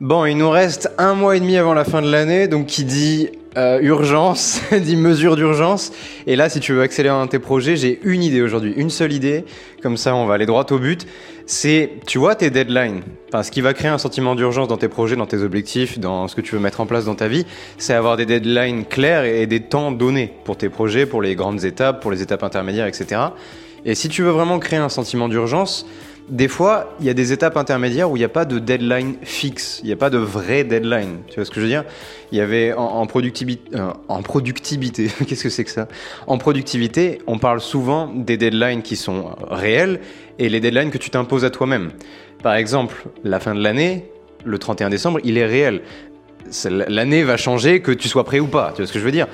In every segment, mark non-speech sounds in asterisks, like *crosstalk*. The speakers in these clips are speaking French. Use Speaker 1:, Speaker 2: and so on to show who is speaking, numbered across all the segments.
Speaker 1: Bon, il nous reste un mois et demi avant la fin de l'année, donc qui dit euh, urgence, *laughs* dit mesure d'urgence. Et là, si tu veux accélérer un tes projets, j'ai une idée aujourd'hui, une seule idée. Comme ça, on va aller droit au but. C'est, tu vois, tes deadlines. Enfin, ce qui va créer un sentiment d'urgence dans tes projets, dans tes objectifs, dans ce que tu veux mettre en place dans ta vie, c'est avoir des deadlines clairs et des temps donnés pour tes projets, pour les grandes étapes, pour les étapes intermédiaires, etc. Et si tu veux vraiment créer un sentiment d'urgence, des fois, il y a des étapes intermédiaires où il n'y a pas de deadline fixe, il n'y a pas de vrai deadline. Tu vois ce que je veux dire? Il y avait en, productivité, euh, en productivité, *laughs* qu'est-ce que c'est que ça? En productivité, on parle souvent des deadlines qui sont réels et les deadlines que tu t'imposes à toi-même. Par exemple, la fin de l'année, le 31 décembre, il est réel. L'année va changer que tu sois prêt ou pas. Tu vois ce que je veux dire?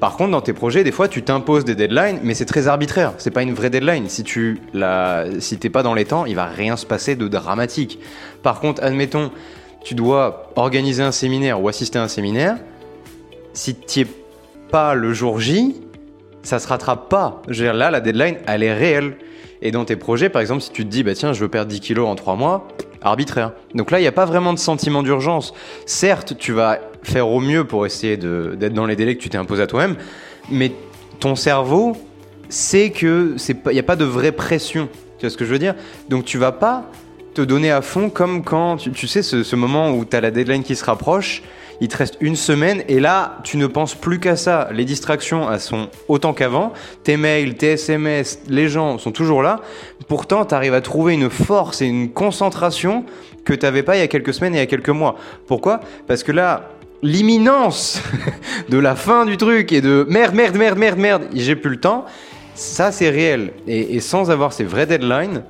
Speaker 1: Par contre, dans tes projets, des fois, tu t'imposes des deadlines, mais c'est très arbitraire. C'est pas une vraie deadline. Si tu la, si t'es pas dans les temps, il va rien se passer de dramatique. Par contre, admettons, tu dois organiser un séminaire ou assister à un séminaire. Si tu es pas le jour J, ça se rattrape pas. Je là, la deadline, elle est réelle. Et dans tes projets, par exemple, si tu te dis, bah tiens, je veux perdre 10 kilos en 3 mois, arbitraire. Donc là, il n'y a pas vraiment de sentiment d'urgence. Certes, tu vas faire au mieux pour essayer d'être dans les délais que tu t'es imposé à toi-même, mais ton cerveau sait que il n'y a pas de vraie pression. Tu vois ce que je veux dire? Donc tu vas pas te donner à fond comme quand, tu, sais, ce, moment où tu as la deadline qui se rapproche, il te reste une semaine et là, tu ne penses plus qu'à ça. Les distractions, elles sont autant qu'avant. Tes mails, tes SMS, les gens sont toujours là. Pourtant, tu arrives à trouver une force et une concentration que tu n'avais pas il y a quelques semaines et il y a quelques mois. Pourquoi? Parce que là, l'imminence *laughs* de la fin du truc et de merde, merde, merde, merde, merde, j'ai plus le temps, ça c'est réel. Et, sans avoir ces vrais deadlines,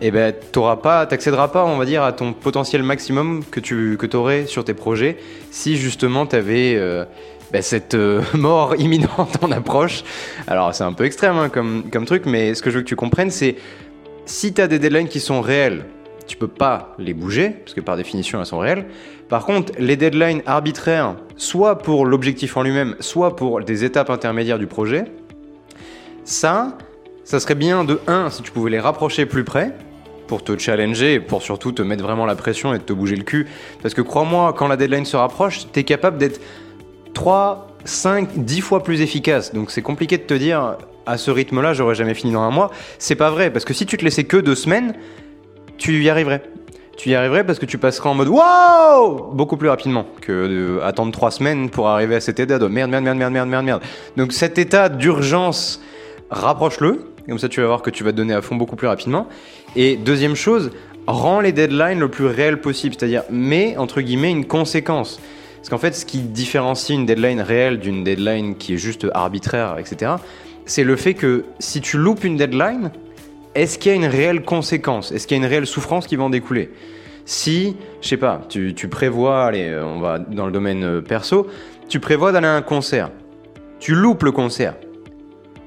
Speaker 1: eh ben, t'auras pas, t'accéderas pas, on va dire, à ton potentiel maximum que tu que aurais sur tes projets si justement tu avais euh, ben, cette euh, *laughs* mort imminente en approche. Alors c'est un peu extrême hein, comme, comme truc, mais ce que je veux que tu comprennes, c'est si tu as des deadlines qui sont réels, tu peux pas les bouger, parce que par définition elles sont réelles. Par contre, les deadlines arbitraires, soit pour l'objectif en lui-même, soit pour des étapes intermédiaires du projet, ça, ça serait bien de 1 si tu pouvais les rapprocher plus près, pour te challenger, pour surtout te mettre vraiment la pression et te bouger le cul. Parce que crois-moi, quand la deadline se rapproche, tu es capable d'être 3, 5, 10 fois plus efficace. Donc c'est compliqué de te dire, à ce rythme-là, j'aurais jamais fini dans un mois. C'est pas vrai, parce que si tu te laissais que deux semaines, tu y arriverais. Tu y arriverais parce que tu passeras en mode wow beaucoup plus rapidement que attendre trois semaines pour arriver à cet état de merde, merde, merde, merde, merde, merde, merde. Donc cet état d'urgence, rapproche-le. Comme ça, tu vas voir que tu vas te donner à fond beaucoup plus rapidement. Et deuxième chose, rends les deadlines le plus réel possible. C'est-à-dire, mets, entre guillemets, une conséquence. Parce qu'en fait, ce qui différencie une deadline réelle d'une deadline qui est juste arbitraire, etc., c'est le fait que si tu loupes une deadline, est-ce qu'il y a une réelle conséquence? Est-ce qu'il y a une réelle souffrance qui va en découler? Si, je sais pas, tu, prévois, allez, euh, on va dans le domaine euh, perso, tu prévois d'aller à un concert. Tu loupes le concert.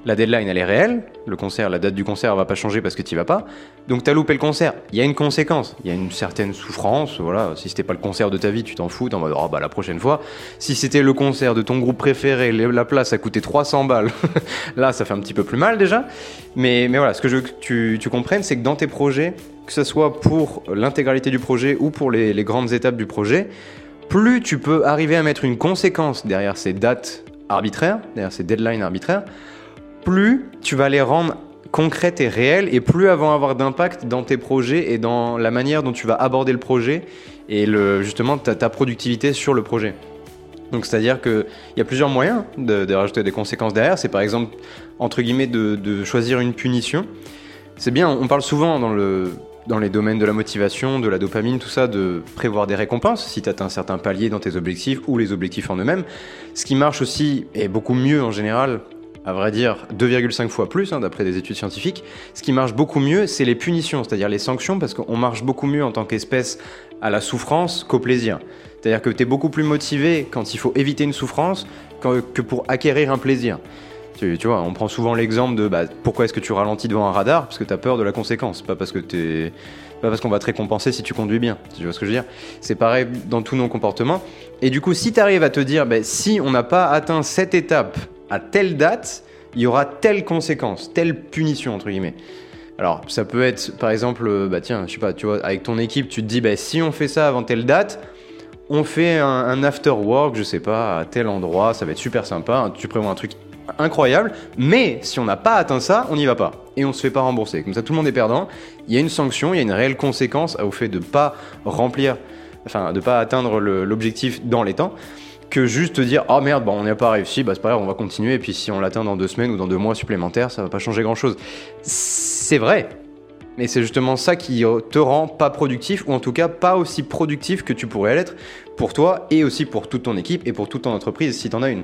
Speaker 1: La deadline, elle est réelle. Le concert, la date du concert va pas changer parce que tu vas pas. Donc tu as loupé le concert. Il y a une conséquence. Il y a une certaine souffrance. Voilà. Si c'était pas le concert de ta vie, tu t'en fous. T'en mode, oh, bah la prochaine fois. Si c'était le concert de ton groupe préféré, la place a coûté 300 balles. *laughs* Là, ça fait un petit peu plus mal déjà. Mais, mais voilà, ce que je veux que tu, comprennes, c'est que dans tes projets, que ce soit pour l'intégralité du projet ou pour les grandes étapes du projet, plus tu peux arriver à mettre une conséquence derrière ces dates arbitraires, derrière ces deadlines arbitraires, plus tu vas les rendre concrètes et réelles et plus elles vont avoir d'impact dans tes projets et dans la manière dont tu vas aborder le projet et justement ta, ta productivité sur le projet. Donc c'est-à-dire qu'il y a plusieurs moyens de, rajouter des conséquences derrière. C'est par exemple, entre guillemets, de, choisir une punition. C'est bien, on parle souvent dans, le, dans les domaines de la motivation, de la dopamine, tout ça, de prévoir des récompenses si tu atteins un certain palier dans tes objectifs ou les objectifs en eux-mêmes. Ce qui marche aussi, et beaucoup mieux en général, à vrai dire 2,5 fois plus, hein, d'après des études scientifiques. Ce qui marche beaucoup mieux, c'est les punitions, c'est-à-dire les sanctions, parce qu'on marche beaucoup mieux en tant qu'espèce à la souffrance qu'au plaisir. C'est-à-dire que tu es beaucoup plus motivé quand il faut éviter une souffrance que pour acquérir un plaisir. Tu, vois, on prend souvent l'exemple de bah, pourquoi est-ce que tu ralentis devant un radar? Parce que tu as peur de la conséquence, pas parce que tu pas parce qu'on va te récompenser si tu conduis bien. Tu vois ce que je veux dire? C'est pareil dans tous nos comportements. Et du coup, si tu arrives à te dire, bah, si on n'a pas atteint cette étape à telle date, il y aura telle conséquence, telle punition, entre guillemets. Alors, ça peut être, par exemple, euh, bah tiens, je sais pas, tu vois, avec ton équipe, tu te dis, bah si on fait ça avant telle date, on fait un, after work, je sais pas, à tel endroit, ça va être super sympa, tu prévois un truc incroyable, mais si on n'a pas atteint ça, on n'y va pas. Et on se fait pas rembourser. Comme ça, tout le monde est perdant. Il y a une sanction, il y a une réelle conséquence au fait de pas remplir, enfin, de pas atteindre l'objectif dans les temps, que juste te dire, oh merde, bon, on n'y a pas réussi, bah c'est pas grave, on va continuer, et puis si on l'atteint dans deux semaines ou dans deux mois supplémentaires, ça va pas changer grand chose. C'est vrai. Mais c'est justement ça qui te rend pas productif, ou en tout cas pas aussi productif que tu pourrais l'être pour toi et aussi pour toute ton équipe et pour toute ton entreprise si tu en as une.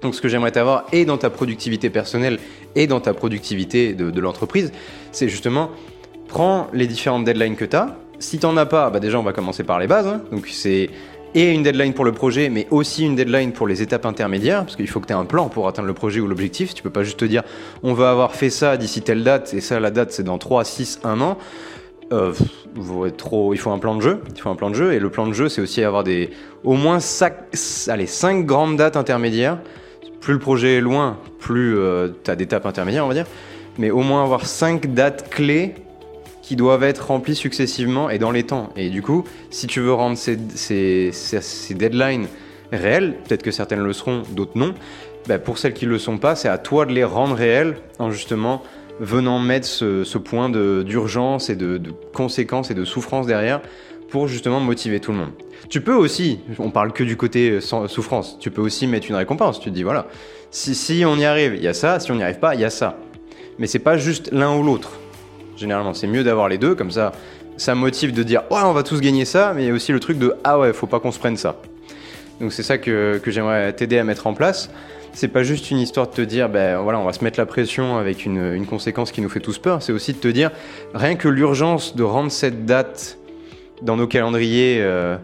Speaker 1: Donc ce que j'aimerais t'avoir et dans ta productivité personnelle et dans ta productivité de, l'entreprise, c'est justement prends les différentes deadlines que tu as. Si t'en as pas, bah déjà on va commencer par les bases. hein. Donc c'est et une deadline pour le projet, mais aussi une deadline pour les étapes intermédiaires, parce qu'il faut que tu aies un plan pour atteindre le projet ou l'objectif. Tu peux pas juste te dire on va avoir fait ça d'ici telle date, et ça la date c'est dans 3, 6, 1 an. Euh, il faut un plan de jeu. Il faut un plan de jeu, et le plan de jeu c'est aussi avoir des au moins 5, allez, 5 grandes dates intermédiaires plus le projet est loin, plus tu as d'étapes intermédiaires, on va dire. Mais au moins avoir 5 dates clés qui doivent être remplies successivement et dans les temps. Et du coup, si tu veux rendre ces, ces- ces- deadlines réelles, peut-être que certaines le seront, d'autres non, bah, pour celles qui ne le sont pas, c'est à toi de les rendre réelles en justement venant mettre ce, ce point d'urgence et de, de conséquences et de souffrance derrière pour justement motiver tout le monde. Tu peux aussi, on parle que du côté euh, souffrance, tu peux aussi mettre une récompense. Tu te dis voilà, si, si on y arrive, il y a ça, si on n'y arrive pas, il y a ça. Mais c'est pas juste l'un ou l'autre. Généralement, c'est mieux d'avoir les deux, comme ça, ça motive de dire ouais, on va tous gagner ça, mais il y a aussi le truc de ah ouais, faut pas qu'on se prenne ça. Donc c'est ça que, j'aimerais t'aider à mettre en place. C'est pas juste une histoire de te dire ben voilà, on va se mettre la pression avec une, une conséquence qui nous fait tous peur. C'est aussi de te dire rien que l'urgence de rendre cette date dans nos calendriers euh,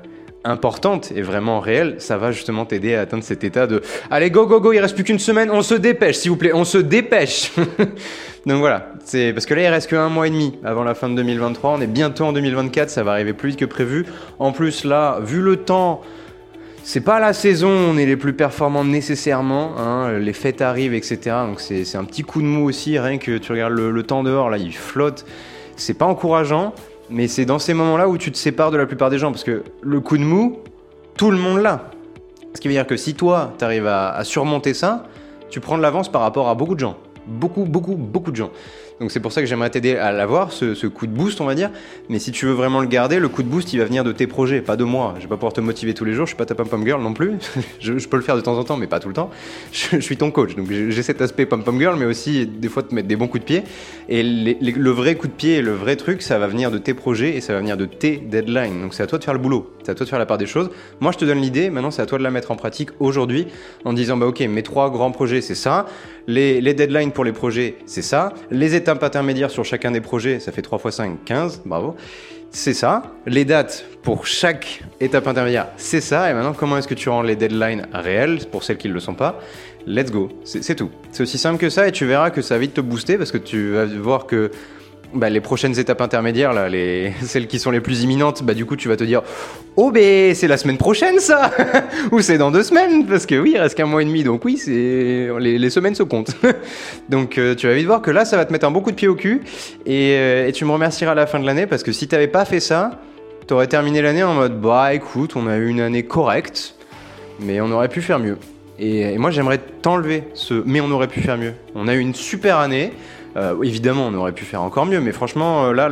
Speaker 1: importante et vraiment réelle, ça va justement t'aider à atteindre cet état de allez go go go, il reste plus qu'une semaine, on se dépêche s'il vous plaît, on se dépêche. *laughs* Donc voilà, c'est parce que là il reste que un mois et demi avant la fin de 2023, on est bientôt en 2024, ça va arriver plus vite que prévu. En plus là, vu le temps, c'est pas la saison on est les plus performants nécessairement, hein, les fêtes arrivent, etc. Donc c'est c'est un petit coup de mou aussi, rien que tu regardes le, le temps dehors, là il flotte, c'est pas encourageant, mais c'est dans ces moments-là où tu te sépares de la plupart des gens, parce que le coup de mou, tout le monde l'a. Ce qui veut dire que si toi, tu arrives à, à surmonter ça, tu prends de l'avance par rapport à beaucoup de gens. Beaucoup, beaucoup, beaucoup de gens. Donc c'est pour ça que j'aimerais t'aider à l'avoir, ce, coup de boost, on va dire. Mais si tu veux vraiment le garder, le coup de boost, il va venir de tes projets, pas de moi. Je vais pas pouvoir te motiver tous les jours, je suis pas ta pom-pom girl non plus. *laughs* je, peux le faire de temps en temps, mais pas tout le temps. Je, suis ton coach, donc j'ai cet aspect pom-pom girl, mais aussi des fois te mettre des bons coups de pied. Et le vrai coup de pied le vrai truc, ça va venir de tes projets et ça va venir de tes deadlines. Donc c'est à toi de faire le boulot, c'est à toi de faire la part des choses. Moi, je te donne l'idée, maintenant c'est à toi de la mettre en pratique aujourd'hui en disant bah ok, mes trois grands projets, c'est ça. Les deadlines pour les projets, c'est ça. Les étapes intermédiaires sur chacun des projets, ça fait 3 x 5, 15, bravo. C'est ça. Les dates pour chaque étape intermédiaire, c'est ça. Et maintenant, comment est-ce que tu rends les deadlines réelles pour celles qui ne le sont pas? Let's go. C'est tout. C'est aussi simple que ça et tu verras que ça va vite te booster parce que tu vas voir que bah, les prochaines étapes intermédiaires, là, les... *laughs* celles qui sont les plus imminentes, bah, du coup, tu vas te dire Oh, ben c'est la semaine prochaine, ça *laughs* Ou c'est dans deux semaines Parce que oui, il reste qu'un mois et demi, donc oui, les, semaines se comptent. *laughs* donc euh, tu vas vite voir que là, ça va te mettre un bon coup de pied au cul et, euh, et tu me remercieras à la fin de l'année parce que si t'avais pas fait ça, t'aurais terminé l'année en mode Bah écoute, on a eu une année correcte, mais on aurait pu faire mieux. Et moi, j'aimerais t'enlever ce mais on aurait pu faire mieux. On a eu une super année. Euh, évidemment, on aurait pu faire encore mieux, mais franchement, euh, là,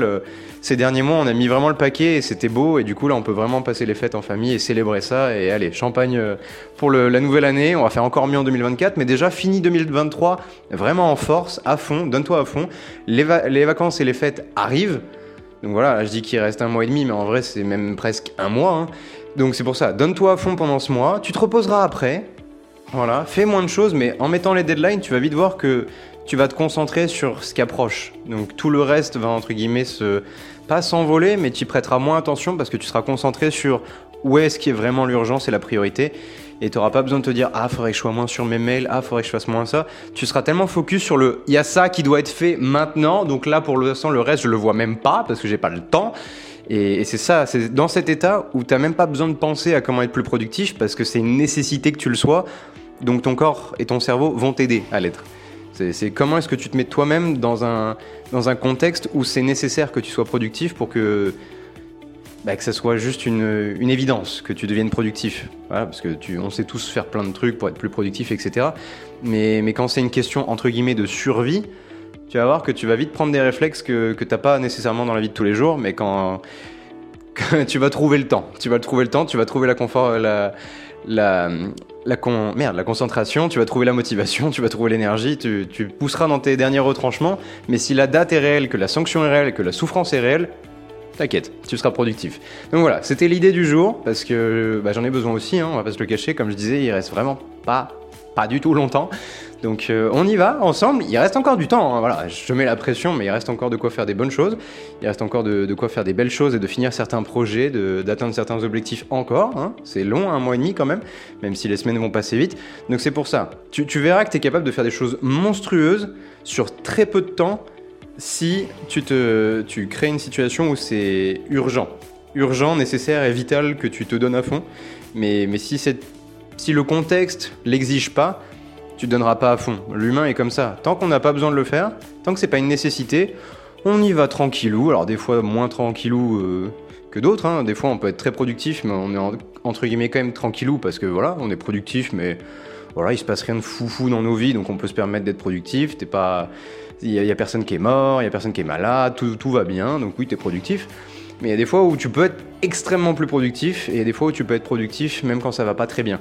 Speaker 1: ces derniers mois, on a mis vraiment le paquet et c'était beau. Et du coup, là, on peut vraiment passer les fêtes en famille et célébrer ça. Et allez, champagne euh, pour la nouvelle année. On va faire encore mieux en 2024, mais déjà fini 2023, vraiment en force, à fond, donne-toi à fond. Les, va- les vacances et les fêtes arrivent. Donc voilà, là, je dis qu'il reste un mois et demi, mais en vrai, c'est même presque un mois. hein. Donc c'est pour ça, donne-toi à fond pendant ce mois. Tu te reposeras après. Voilà, fais moins de choses, mais en mettant les deadlines, tu vas vite voir que tu vas te concentrer sur ce qui approche. Donc tout le reste va entre guillemets se pas s'envoler, mais tu prêteras moins attention parce que tu seras concentré sur où est-ce qui est vraiment l'urgence et la priorité. Et tu n'auras pas besoin de te dire ah faudrait que je sois moins sur mes mails, ah faudrait que je fasse moins ça. Tu seras tellement focus sur le il y a ça qui doit être fait maintenant. Donc là pour l'instant le reste je le vois même pas parce que j'ai pas le temps. Et, c'est ça, c'est dans cet état où tu n'as même pas besoin de penser à comment être plus productif parce que c'est une nécessité que tu le sois. Donc ton corps et ton cerveau vont t'aider à l'être. C'est comment est-ce que tu te mets toi-même dans un, dans un contexte où c'est nécessaire que tu sois productif pour que, bah, que ça soit juste une, une, évidence, que tu deviennes productif. Parce que tu, on sait tous faire plein de trucs pour être plus productif, etc. Mais, mais quand c'est une question entre guillemets de survie, tu vas voir que tu vas vite prendre des réflexes que, que tu n'as pas nécessairement dans la vie de tous les jours, mais quand, tu vas trouver le temps. Tu vas trouver le temps, tu vas trouver la confort, la, la, la, con, merde, la concentration, tu vas trouver la motivation, *laughs* tu vas trouver l'énergie, tu, tu, pousseras dans tes derniers retranchements, mais si la date est réelle, que la sanction est réelle, que la souffrance est réelle, t'inquiète, tu seras productif. Donc voilà, c'était l'idée du jour, parce que bah, j'en ai besoin aussi, hein, on va pas se le cacher, comme je disais, il reste vraiment pas, pas du tout longtemps. Donc euh, on y va ensemble. Il reste encore du temps. Hein, voilà, je mets la pression, mais il reste encore de quoi faire des bonnes choses. Il reste encore de, quoi faire des belles choses et de finir certains projets, d'atteindre certains objectifs encore. Hein. C'est long, un mois et demi quand même, même si les semaines vont passer vite. Donc c'est pour ça. Tu, verras que tu es capable de faire des choses monstrueuses sur très peu de temps si tu, te, tu crées une situation où c'est urgent. Urgent, nécessaire et vital que tu te donnes à fond. Mais, mais si, si le contexte l'exige pas, tu donneras pas à fond. L'humain est comme ça. Tant qu'on n'a pas besoin de le faire, tant que c'est pas une nécessité, on y va tranquillou. Alors des fois moins tranquillou euh, que d'autres. Hein. Des fois on peut être très productif, mais on est entre guillemets quand même tranquillou parce que voilà, on est productif, mais voilà, il se passe rien de foufou dans nos vies, donc on peut se permettre d'être productif. T'es pas, il y, a personne qui est mort, il y a personne qui est malade, tout, tout va bien, donc oui, t'es productif. Mais il y a des fois où tu peux être extrêmement plus productif et il y a des fois où tu peux être productif même quand ça va pas très bien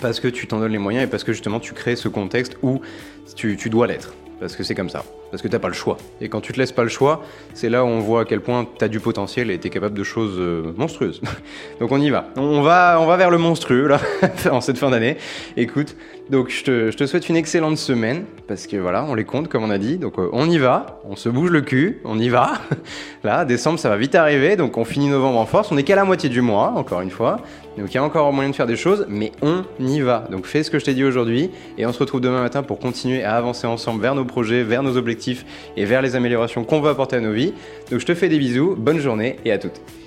Speaker 1: parce que tu t'en donnes les moyens et parce que justement tu crées ce contexte où tu, dois l'être. Parce que c'est comme ça. Parce que t'as pas le choix. Et quand tu te laisses pas le choix, c'est là où on voit à quel point tu as du potentiel et t'es capable de choses euh, monstrueuses. *laughs* donc on y va. On va, on va vers le monstrueux là, *laughs* en cette fin d'année. Écoute, donc je te, je te, souhaite une excellente semaine. Parce que voilà, on les compte comme on a dit. Donc euh, on y va. On se bouge le cul. On y va. *laughs* là, décembre, ça va vite arriver. Donc on finit novembre en force. On est qu'à la moitié du mois, encore une fois. Donc il y a encore moyen de faire des choses, mais on y va. Donc fais ce que je t'ai dit aujourd'hui et on se retrouve demain matin pour continuer à avancer ensemble vers nos projets, vers nos et vers les améliorations qu'on veut apporter à nos vies. Donc je te fais des bisous, bonne journée et à toutes.